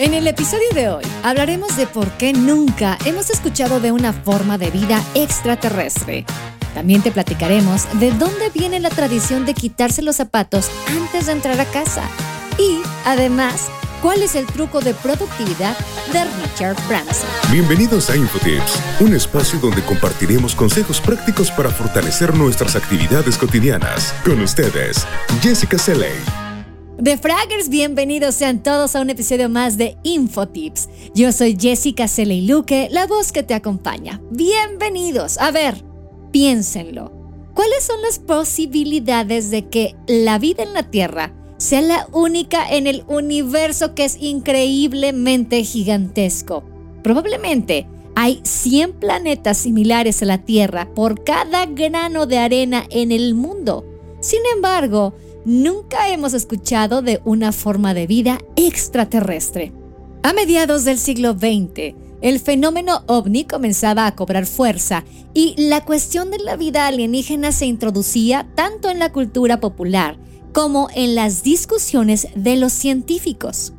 En el episodio de hoy hablaremos de por qué nunca hemos escuchado de una forma de vida extraterrestre. También te platicaremos de dónde viene la tradición de quitarse los zapatos antes de entrar a casa. Y, además, cuál es el truco de productividad de Richard Branson. Bienvenidos a Infotips, un espacio donde compartiremos consejos prácticos para fortalecer nuestras actividades cotidianas. Con ustedes, Jessica Seley. De Fraggers, bienvenidos sean todos a un episodio más de Infotips. Yo soy Jessica Luque, la voz que te acompaña. Bienvenidos. A ver, piénsenlo. ¿Cuáles son las posibilidades de que la vida en la Tierra sea la única en el universo que es increíblemente gigantesco? Probablemente hay 100 planetas similares a la Tierra por cada grano de arena en el mundo. Sin embargo, nunca hemos escuchado de una forma de vida extraterrestre. A mediados del siglo XX, el fenómeno ovni comenzaba a cobrar fuerza y la cuestión de la vida alienígena se introducía tanto en la cultura popular como en las discusiones de los científicos.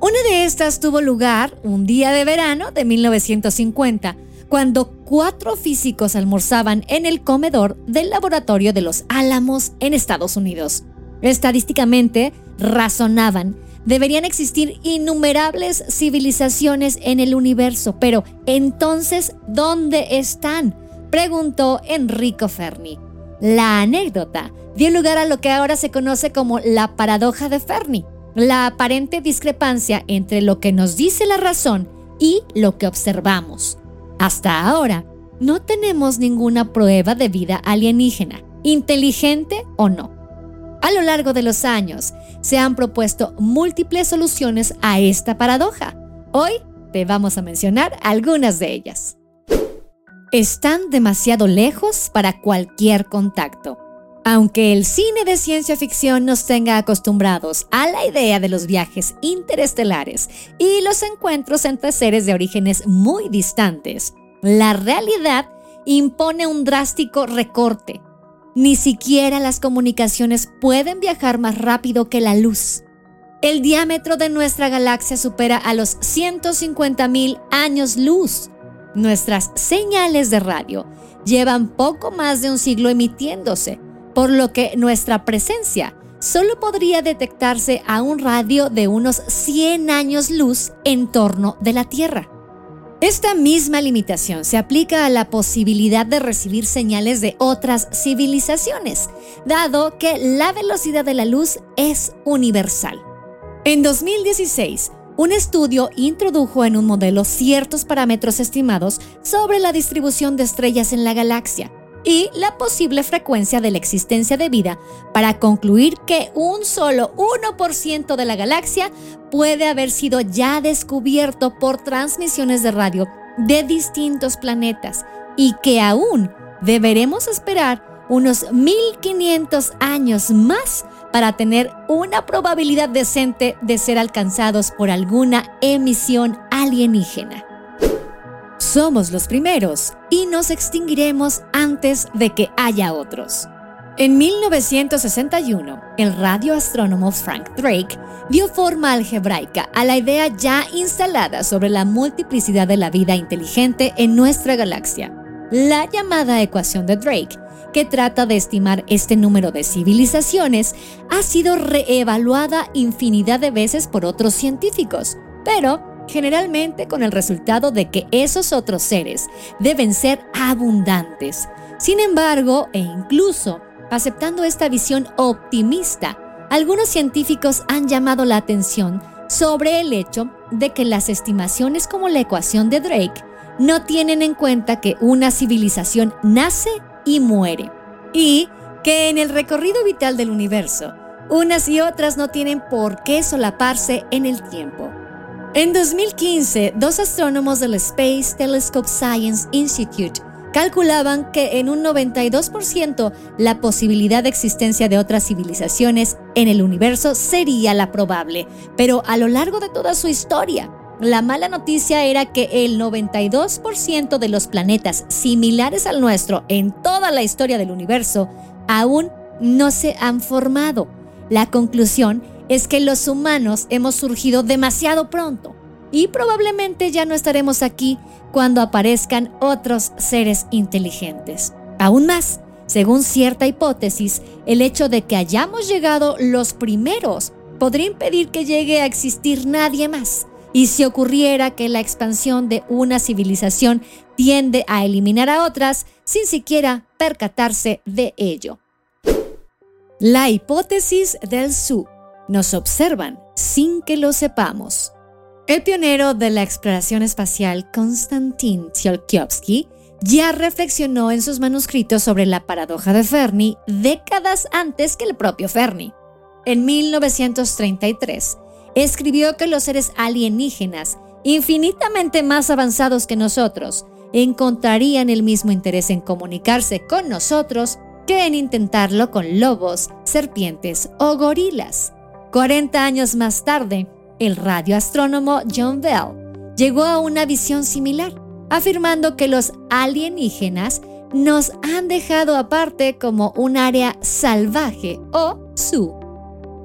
Una de estas tuvo lugar un día de verano de 1950, cuando cuatro físicos almorzaban en el comedor del laboratorio de los Álamos en Estados Unidos. Estadísticamente, razonaban, deberían existir innumerables civilizaciones en el universo, pero entonces, ¿dónde están? preguntó Enrico Fermi. La anécdota dio lugar a lo que ahora se conoce como la paradoja de Fermi, la aparente discrepancia entre lo que nos dice la razón y lo que observamos. Hasta ahora, no tenemos ninguna prueba de vida alienígena, inteligente o no. A lo largo de los años se han propuesto múltiples soluciones a esta paradoja. Hoy te vamos a mencionar algunas de ellas. Están demasiado lejos para cualquier contacto. Aunque el cine de ciencia ficción nos tenga acostumbrados a la idea de los viajes interestelares y los encuentros entre seres de orígenes muy distantes, la realidad impone un drástico recorte ni siquiera las comunicaciones pueden viajar más rápido que la luz. El diámetro de nuestra galaxia supera a los 150.000 años luz. Nuestras señales de radio llevan poco más de un siglo emitiéndose, por lo que nuestra presencia solo podría detectarse a un radio de unos 100 años luz en torno de la Tierra. Esta misma limitación se aplica a la posibilidad de recibir señales de otras civilizaciones, dado que la velocidad de la luz es universal. En 2016, un estudio introdujo en un modelo ciertos parámetros estimados sobre la distribución de estrellas en la galaxia, y la posible frecuencia de la existencia de vida para concluir que un solo 1% de la galaxia puede haber sido ya descubierto por transmisiones de radio de distintos planetas y que aún deberemos esperar unos 1500 años más para tener una probabilidad decente de ser alcanzados por alguna emisión alienígena. Somos los primeros y nos extinguiremos antes de que haya otros. En 1961, el radioastrónomo Frank Drake dio forma algebraica a la idea ya instalada sobre la multiplicidad de la vida inteligente en nuestra galaxia, la llamada ecuación de Drake, que trata de estimar este número de civilizaciones, ha sido reevaluada infinidad de veces por otros científicos, pero generalmente con el resultado de que esos otros seres deben ser abundantes. Sin embargo, e incluso aceptando esta visión optimista, algunos científicos han llamado la atención sobre el hecho de que las estimaciones como la ecuación de Drake no tienen en cuenta que una civilización nace y muere, y que en el recorrido vital del universo, unas y otras no tienen por qué solaparse en el tiempo. En 2015, dos astrónomos del Space Telescope Science Institute calculaban que en un 92% la posibilidad de existencia de otras civilizaciones en el universo sería la probable, pero a lo largo de toda su historia, la mala noticia era que el 92% de los planetas similares al nuestro en toda la historia del universo aún no se han formado. La conclusión es que los humanos hemos surgido demasiado pronto y probablemente ya no estaremos aquí cuando aparezcan otros seres inteligentes. Aún más, según cierta hipótesis, el hecho de que hayamos llegado los primeros podría impedir que llegue a existir nadie más. Y si ocurriera que la expansión de una civilización tiende a eliminar a otras sin siquiera percatarse de ello. La hipótesis del Su. Nos observan sin que lo sepamos. El pionero de la exploración espacial, Konstantin Tsiolkovsky, ya reflexionó en sus manuscritos sobre la paradoja de Fermi décadas antes que el propio Fermi. En 1933, escribió que los seres alienígenas, infinitamente más avanzados que nosotros, encontrarían el mismo interés en comunicarse con nosotros que en intentarlo con lobos, serpientes o gorilas. 40 años más tarde, el radioastrónomo John Bell llegó a una visión similar, afirmando que los alienígenas nos han dejado aparte como un área salvaje o su.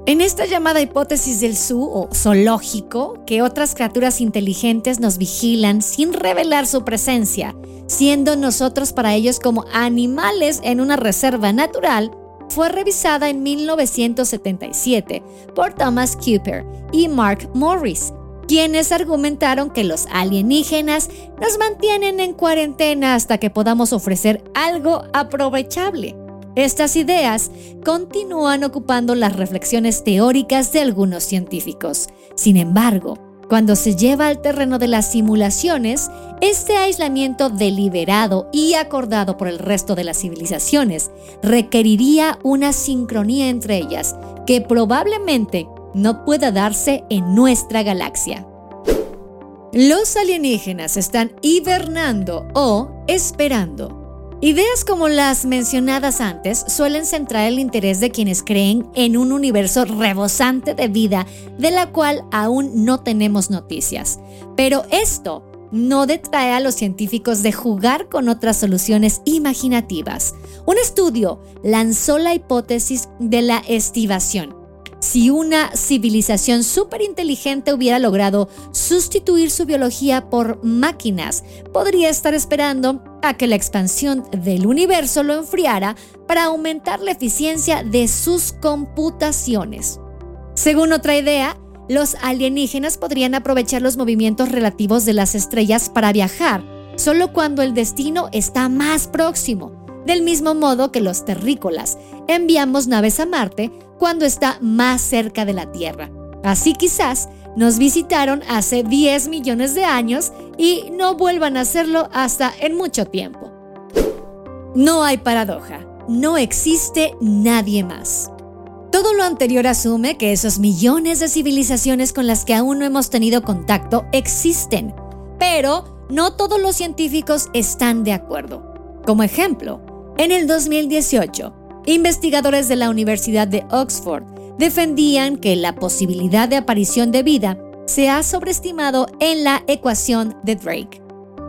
En esta llamada hipótesis del su o zoológico, que otras criaturas inteligentes nos vigilan sin revelar su presencia, siendo nosotros para ellos como animales en una reserva natural, fue revisada en 1977 por Thomas Cooper y Mark Morris, quienes argumentaron que los alienígenas nos mantienen en cuarentena hasta que podamos ofrecer algo aprovechable. Estas ideas continúan ocupando las reflexiones teóricas de algunos científicos. Sin embargo, cuando se lleva al terreno de las simulaciones, este aislamiento deliberado y acordado por el resto de las civilizaciones requeriría una sincronía entre ellas que probablemente no pueda darse en nuestra galaxia. Los alienígenas están hibernando o esperando Ideas como las mencionadas antes suelen centrar el interés de quienes creen en un universo rebosante de vida de la cual aún no tenemos noticias. Pero esto no detrae a los científicos de jugar con otras soluciones imaginativas. Un estudio lanzó la hipótesis de la estivación, si una civilización inteligente hubiera logrado sustituir su biología por máquinas, podría estar esperando a que la expansión del universo lo enfriara para aumentar la eficiencia de sus computaciones. Según otra idea, los alienígenas podrían aprovechar los movimientos relativos de las estrellas para viajar, solo cuando el destino está más próximo, del mismo modo que los terrícolas enviamos naves a Marte cuando está más cerca de la Tierra. Así quizás nos visitaron hace 10 millones de años y no vuelvan a hacerlo hasta en mucho tiempo. No hay paradoja, no existe nadie más. Todo lo anterior asume que esos millones de civilizaciones con las que aún no hemos tenido contacto existen, pero no todos los científicos están de acuerdo. Como ejemplo, en el 2018, investigadores de la Universidad de Oxford defendían que la posibilidad de aparición de vida se ha sobreestimado en la ecuación de Drake.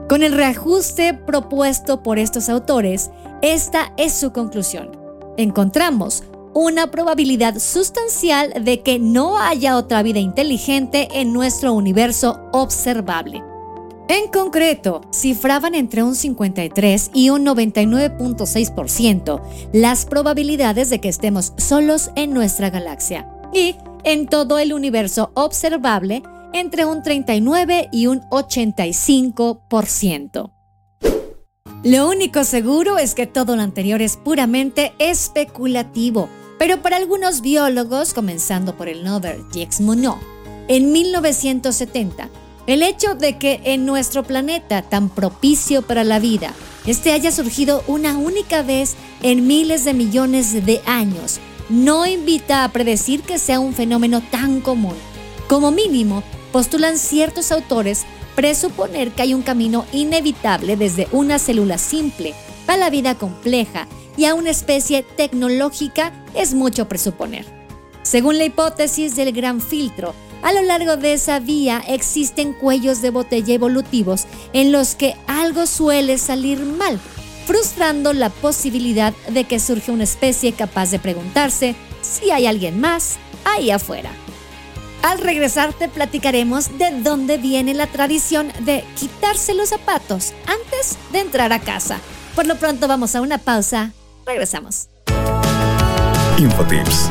Con el reajuste propuesto por estos autores, esta es su conclusión. Encontramos una probabilidad sustancial de que no haya otra vida inteligente en nuestro universo observable. En concreto, cifraban entre un 53 y un 99.6% las probabilidades de que estemos solos en nuestra galaxia y en todo el universo observable entre un 39 y un 85%. Lo único seguro es que todo lo anterior es puramente especulativo, pero para algunos biólogos, comenzando por el Nobel Jacques Monod, en 1970, el hecho de que en nuestro planeta tan propicio para la vida, este haya surgido una única vez en miles de millones de años, no invita a predecir que sea un fenómeno tan común. Como mínimo, postulan ciertos autores presuponer que hay un camino inevitable desde una célula simple a la vida compleja y a una especie tecnológica es mucho presuponer. Según la hipótesis del gran filtro, a lo largo de esa vía existen cuellos de botella evolutivos en los que algo suele salir mal, frustrando la posibilidad de que surja una especie capaz de preguntarse si hay alguien más ahí afuera. Al regresar te platicaremos de dónde viene la tradición de quitarse los zapatos antes de entrar a casa. Por lo pronto vamos a una pausa. Regresamos. Infotips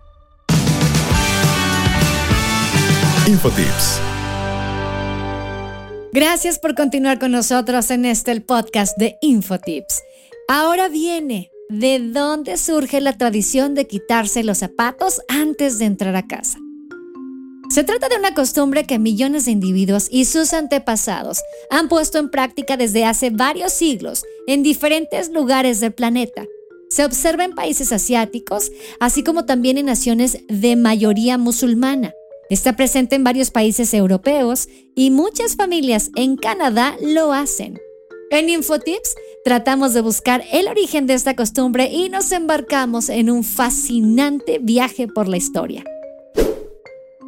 Infotips. Gracias por continuar con nosotros en este el podcast de Infotips. Ahora viene, ¿de dónde surge la tradición de quitarse los zapatos antes de entrar a casa? Se trata de una costumbre que millones de individuos y sus antepasados han puesto en práctica desde hace varios siglos en diferentes lugares del planeta. Se observa en países asiáticos, así como también en naciones de mayoría musulmana. Está presente en varios países europeos y muchas familias en Canadá lo hacen. En Infotips tratamos de buscar el origen de esta costumbre y nos embarcamos en un fascinante viaje por la historia.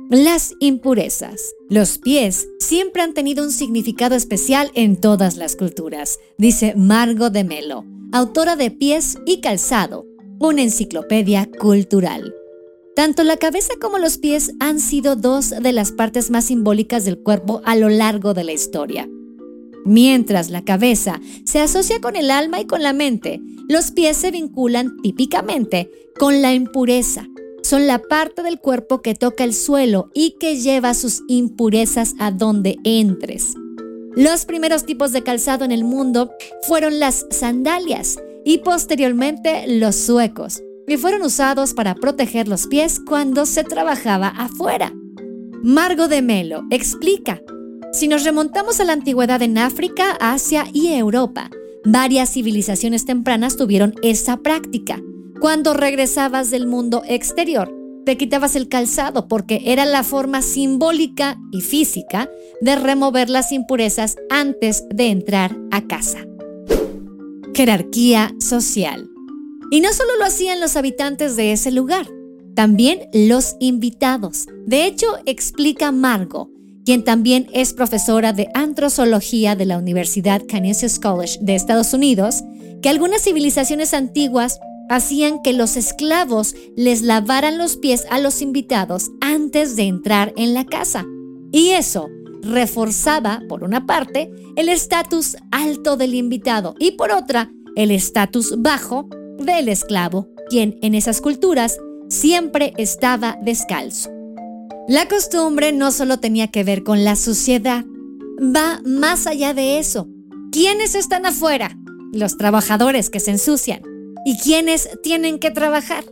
Las impurezas. Los pies siempre han tenido un significado especial en todas las culturas, dice Margot de Melo, autora de Pies y Calzado, una enciclopedia cultural. Tanto la cabeza como los pies han sido dos de las partes más simbólicas del cuerpo a lo largo de la historia. Mientras la cabeza se asocia con el alma y con la mente, los pies se vinculan típicamente con la impureza. Son la parte del cuerpo que toca el suelo y que lleva sus impurezas a donde entres. Los primeros tipos de calzado en el mundo fueron las sandalias y posteriormente los suecos y fueron usados para proteger los pies cuando se trabajaba afuera. Margo de Melo explica, si nos remontamos a la antigüedad en África, Asia y Europa, varias civilizaciones tempranas tuvieron esa práctica. Cuando regresabas del mundo exterior, te quitabas el calzado porque era la forma simbólica y física de remover las impurezas antes de entrar a casa. Jerarquía social. Y no solo lo hacían los habitantes de ese lugar, también los invitados. De hecho, explica Margo, quien también es profesora de antrozoología de la Universidad Canisius College de Estados Unidos, que algunas civilizaciones antiguas hacían que los esclavos les lavaran los pies a los invitados antes de entrar en la casa. Y eso reforzaba, por una parte, el estatus alto del invitado y por otra, el estatus bajo del esclavo, quien en esas culturas siempre estaba descalzo. La costumbre no solo tenía que ver con la suciedad, va más allá de eso. ¿Quiénes están afuera? Los trabajadores que se ensucian. ¿Y quiénes tienen que trabajar?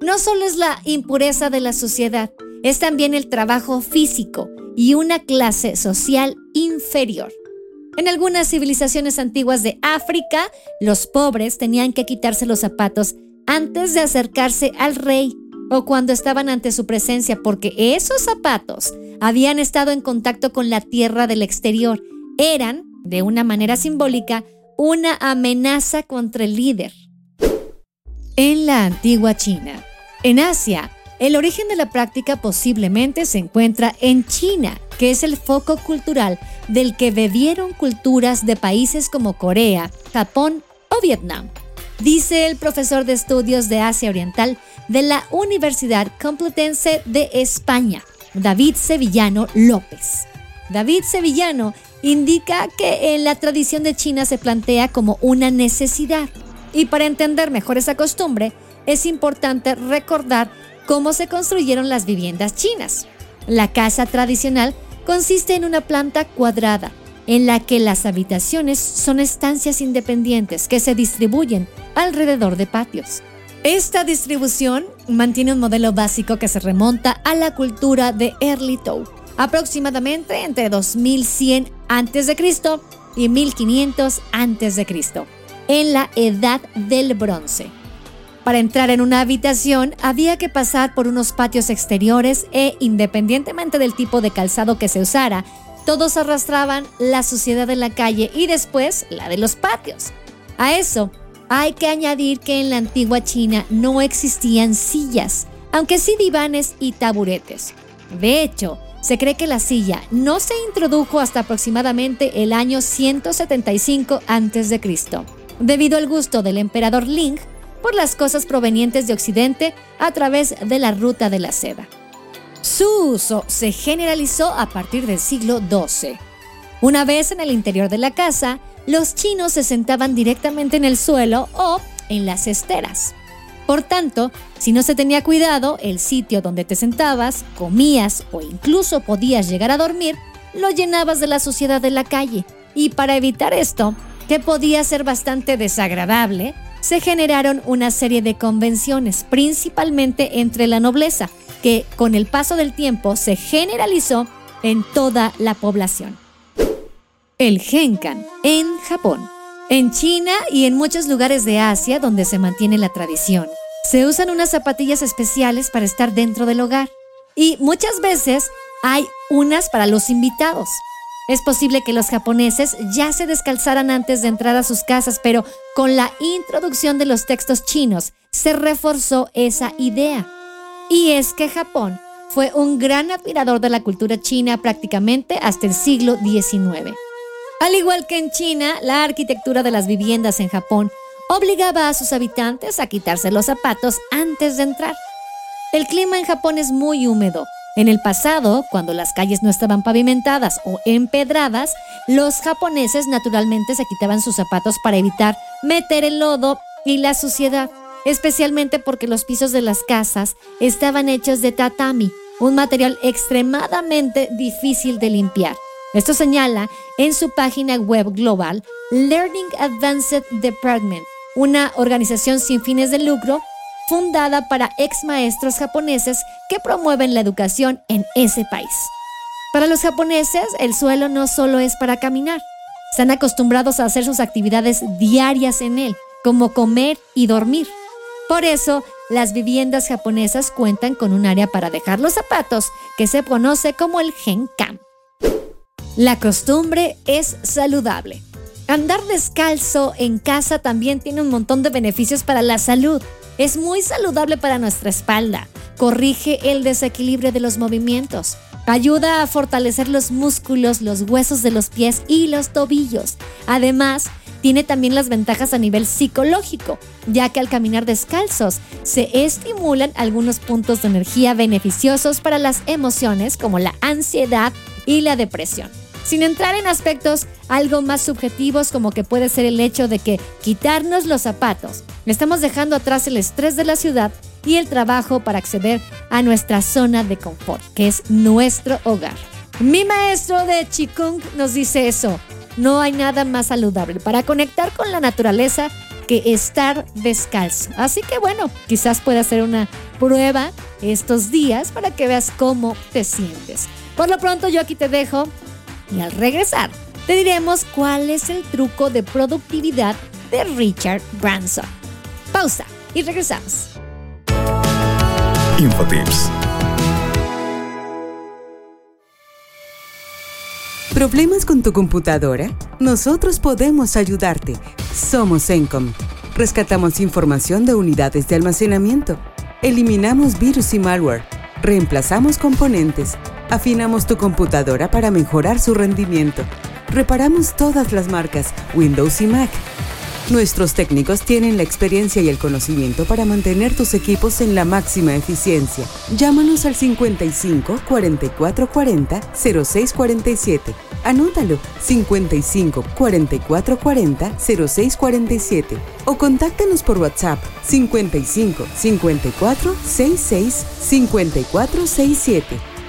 No solo es la impureza de la sociedad, es también el trabajo físico y una clase social inferior. En algunas civilizaciones antiguas de África, los pobres tenían que quitarse los zapatos antes de acercarse al rey o cuando estaban ante su presencia porque esos zapatos habían estado en contacto con la tierra del exterior. Eran, de una manera simbólica, una amenaza contra el líder. En la antigua China, en Asia, el origen de la práctica posiblemente se encuentra en China, que es el foco cultural del que bebieron culturas de países como Corea, Japón o Vietnam. Dice el profesor de estudios de Asia Oriental de la Universidad Complutense de España, David Sevillano López. David Sevillano indica que en la tradición de China se plantea como una necesidad y para entender mejor esa costumbre es importante recordar cómo se construyeron las viviendas chinas. La casa tradicional consiste en una planta cuadrada, en la que las habitaciones son estancias independientes que se distribuyen alrededor de patios. Esta distribución mantiene un modelo básico que se remonta a la cultura de Early Tou, aproximadamente entre 2100 a.C. y 1500 a.C., en la Edad del Bronce. Para entrar en una habitación había que pasar por unos patios exteriores e independientemente del tipo de calzado que se usara, todos arrastraban la suciedad de la calle y después la de los patios. A eso hay que añadir que en la antigua China no existían sillas, aunque sí divanes y taburetes. De hecho, se cree que la silla no se introdujo hasta aproximadamente el año 175 a.C., debido al gusto del emperador Ling por las cosas provenientes de Occidente a través de la ruta de la seda. Su uso se generalizó a partir del siglo XII. Una vez en el interior de la casa, los chinos se sentaban directamente en el suelo o en las esteras. Por tanto, si no se tenía cuidado, el sitio donde te sentabas, comías o incluso podías llegar a dormir, lo llenabas de la suciedad de la calle. Y para evitar esto, que podía ser bastante desagradable, se generaron una serie de convenciones, principalmente entre la nobleza, que con el paso del tiempo se generalizó en toda la población. El Genkan, en Japón. En China y en muchos lugares de Asia donde se mantiene la tradición, se usan unas zapatillas especiales para estar dentro del hogar. Y muchas veces hay unas para los invitados. Es posible que los japoneses ya se descalzaran antes de entrar a sus casas, pero con la introducción de los textos chinos se reforzó esa idea. Y es que Japón fue un gran admirador de la cultura china prácticamente hasta el siglo XIX. Al igual que en China, la arquitectura de las viviendas en Japón obligaba a sus habitantes a quitarse los zapatos antes de entrar. El clima en Japón es muy húmedo, en el pasado, cuando las calles no estaban pavimentadas o empedradas, los japoneses naturalmente se quitaban sus zapatos para evitar meter el lodo y la suciedad, especialmente porque los pisos de las casas estaban hechos de tatami, un material extremadamente difícil de limpiar. Esto señala en su página web global Learning Advanced Department, una organización sin fines de lucro fundada para ex maestros japoneses que promueven la educación en ese país. Para los japoneses, el suelo no solo es para caminar, están acostumbrados a hacer sus actividades diarias en él, como comer y dormir. Por eso, las viviendas japonesas cuentan con un área para dejar los zapatos que se conoce como el Genkam. La costumbre es saludable. Andar descalzo en casa también tiene un montón de beneficios para la salud. Es muy saludable para nuestra espalda. Corrige el desequilibrio de los movimientos. Ayuda a fortalecer los músculos, los huesos de los pies y los tobillos. Además, tiene también las ventajas a nivel psicológico, ya que al caminar descalzos se estimulan algunos puntos de energía beneficiosos para las emociones como la ansiedad y la depresión. Sin entrar en aspectos algo más subjetivos como que puede ser el hecho de que quitarnos los zapatos, estamos dejando atrás el estrés de la ciudad y el trabajo para acceder a nuestra zona de confort, que es nuestro hogar. Mi maestro de Qigong nos dice eso, no hay nada más saludable para conectar con la naturaleza que estar descalzo. Así que bueno, quizás pueda hacer una prueba estos días para que veas cómo te sientes. Por lo pronto yo aquí te dejo y al regresar te diremos cuál es el truco de productividad de Richard Branson. Pausa y regresamos. Infotips. ¿Problemas con tu computadora? Nosotros podemos ayudarte. Somos Encom. Rescatamos información de unidades de almacenamiento. Eliminamos virus y malware. Reemplazamos componentes. Afinamos tu computadora para mejorar su rendimiento. Reparamos todas las marcas, Windows y Mac Nuestros técnicos tienen la experiencia y el conocimiento para mantener tus equipos en la máxima eficiencia. Llámanos al 55 44 40 06 47. Anótalo 55 44 40 06 47 o contáctanos por WhatsApp 55 54 66 54 67.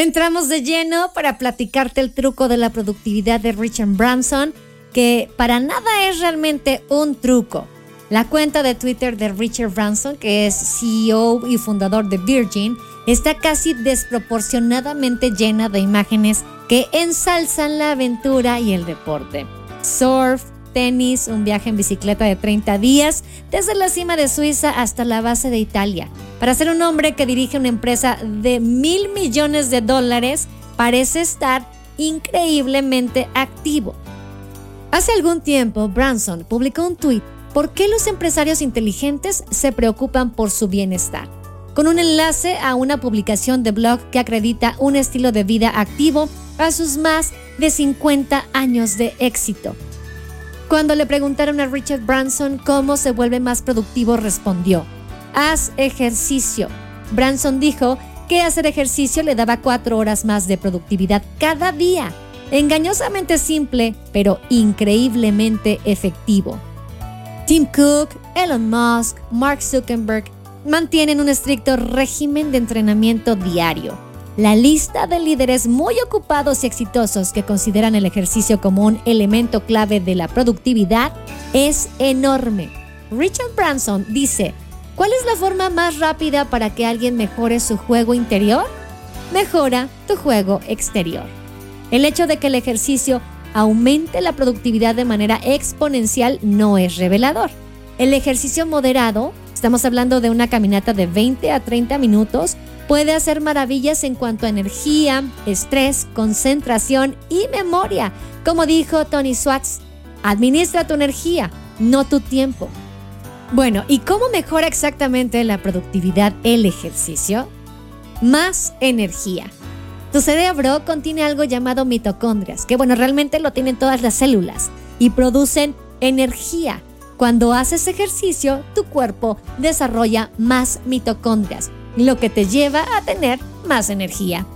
Entramos de lleno para platicarte el truco de la productividad de Richard Branson, que para nada es realmente un truco. La cuenta de Twitter de Richard Branson, que es CEO y fundador de Virgin, está casi desproporcionadamente llena de imágenes que ensalzan la aventura y el deporte. Surf, tenis, un viaje en bicicleta de 30 días, desde la cima de Suiza hasta la base de Italia. Para ser un hombre que dirige una empresa de mil millones de dólares, parece estar increíblemente activo. Hace algún tiempo, Branson publicó un tweet ¿Por qué los empresarios inteligentes se preocupan por su bienestar? Con un enlace a una publicación de blog que acredita un estilo de vida activo a sus más de 50 años de éxito. Cuando le preguntaron a Richard Branson cómo se vuelve más productivo, respondió, haz ejercicio. Branson dijo que hacer ejercicio le daba cuatro horas más de productividad cada día. Engañosamente simple, pero increíblemente efectivo. Tim Cook, Elon Musk, Mark Zuckerberg mantienen un estricto régimen de entrenamiento diario. La lista de líderes muy ocupados y exitosos que consideran el ejercicio como un elemento clave de la productividad es enorme. Richard Branson dice, ¿cuál es la forma más rápida para que alguien mejore su juego interior? Mejora tu juego exterior. El hecho de que el ejercicio aumente la productividad de manera exponencial no es revelador. El ejercicio moderado, estamos hablando de una caminata de 20 a 30 minutos, puede hacer maravillas en cuanto a energía, estrés, concentración y memoria. Como dijo Tony Swartz, administra tu energía, no tu tiempo. Bueno, ¿y cómo mejora exactamente la productividad el ejercicio? Más energía. Tu cerebro contiene algo llamado mitocondrias, que bueno, realmente lo tienen todas las células y producen energía. Cuando haces ejercicio, tu cuerpo desarrolla más mitocondrias, lo que te lleva a tener más energía.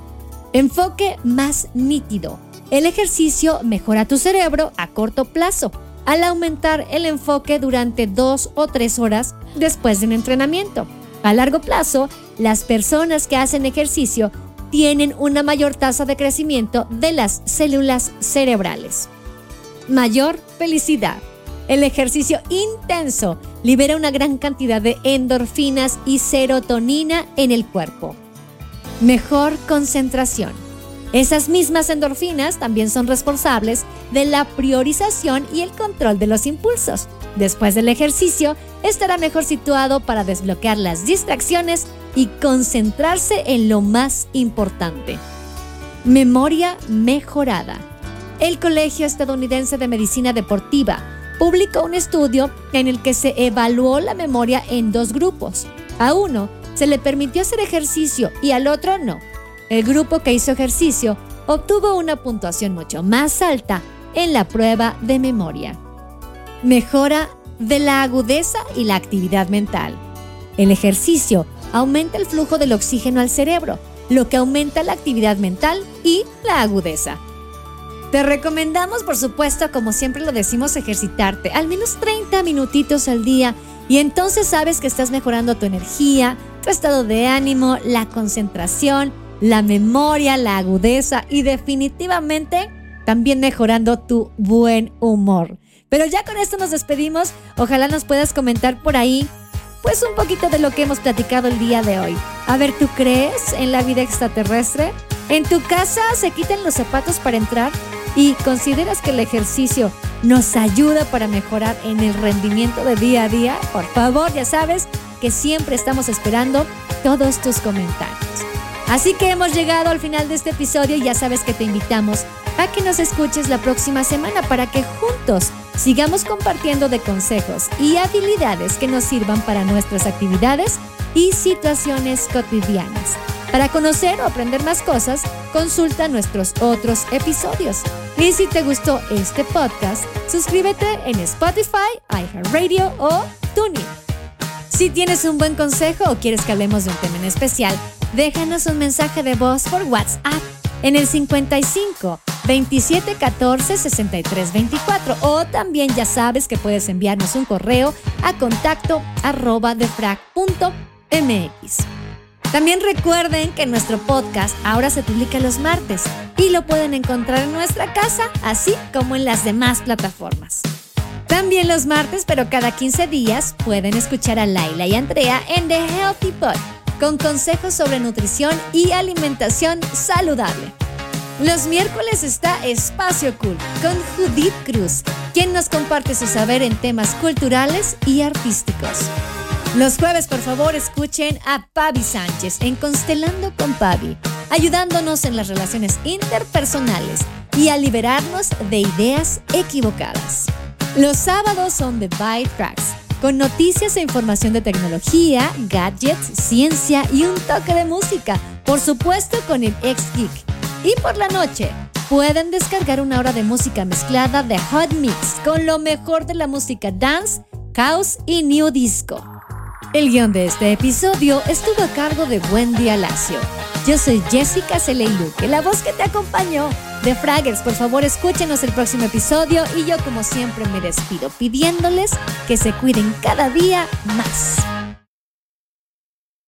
Enfoque más nítido. El ejercicio mejora tu cerebro a corto plazo, al aumentar el enfoque durante dos o tres horas después de un entrenamiento. A largo plazo, las personas que hacen ejercicio tienen una mayor tasa de crecimiento de las células cerebrales. Mayor felicidad. El ejercicio intenso libera una gran cantidad de endorfinas y serotonina en el cuerpo. Mejor concentración. Esas mismas endorfinas también son responsables de la priorización y el control de los impulsos. Después del ejercicio, estará mejor situado para desbloquear las distracciones y concentrarse en lo más importante. Memoria mejorada. El Colegio Estadounidense de Medicina Deportiva publicó un estudio en el que se evaluó la memoria en dos grupos. A uno se le permitió hacer ejercicio y al otro no. El grupo que hizo ejercicio obtuvo una puntuación mucho más alta en la prueba de memoria. Mejora de la agudeza y la actividad mental. El ejercicio aumenta el flujo del oxígeno al cerebro, lo que aumenta la actividad mental y la agudeza. Te recomendamos, por supuesto, como siempre lo decimos, ejercitarte al menos 30 minutitos al día y entonces sabes que estás mejorando tu energía, tu estado de ánimo, la concentración, la memoria, la agudeza y definitivamente también mejorando tu buen humor. Pero ya con esto nos despedimos. Ojalá nos puedas comentar por ahí pues un poquito de lo que hemos platicado el día de hoy. A ver, ¿tú crees en la vida extraterrestre? ¿En tu casa se quitan los zapatos para entrar? ¿Y consideras que el ejercicio nos ayuda para mejorar en el rendimiento de día a día? Por favor, ya sabes que siempre estamos esperando todos tus comentarios. Así que hemos llegado al final de este episodio y ya sabes que te invitamos a que nos escuches la próxima semana para que juntos sigamos compartiendo de consejos y habilidades que nos sirvan para nuestras actividades y situaciones cotidianas. Para conocer o aprender más cosas, consulta nuestros otros episodios. Y si te gustó este podcast, suscríbete en Spotify, iHeartRadio o TuneIn. Si tienes un buen consejo o quieres que hablemos de un tema en especial, déjanos un mensaje de voz por WhatsApp en el 55 27 14 63 24 o también ya sabes que puedes enviarnos un correo a contacto arroba defrag.mx. También recuerden que nuestro podcast ahora se publica los martes y lo pueden encontrar en nuestra casa, así como en las demás plataformas. También los martes, pero cada 15 días, pueden escuchar a Laila y Andrea en The Healthy Pod con consejos sobre nutrición y alimentación saludable. Los miércoles está Espacio Cool con Judith Cruz, quien nos comparte su saber en temas culturales y artísticos. Los jueves, por favor, escuchen a Pavi Sánchez en Constelando con Pavi, ayudándonos en las relaciones interpersonales y a liberarnos de ideas equivocadas. Los sábados son The Byte Tracks con noticias e información de tecnología, gadgets, ciencia y un toque de música, por supuesto con el ex geek. Y por la noche, pueden descargar una hora de música mezclada de Hot Mix con lo mejor de la música dance, house y new disco. El guion de este episodio estuvo a cargo de Wendy Alacio. Yo soy Jessica Celeiluque, la voz que te acompañó. De Fraggers, por favor escúchenos el próximo episodio y yo como siempre me despido pidiéndoles que se cuiden cada día más.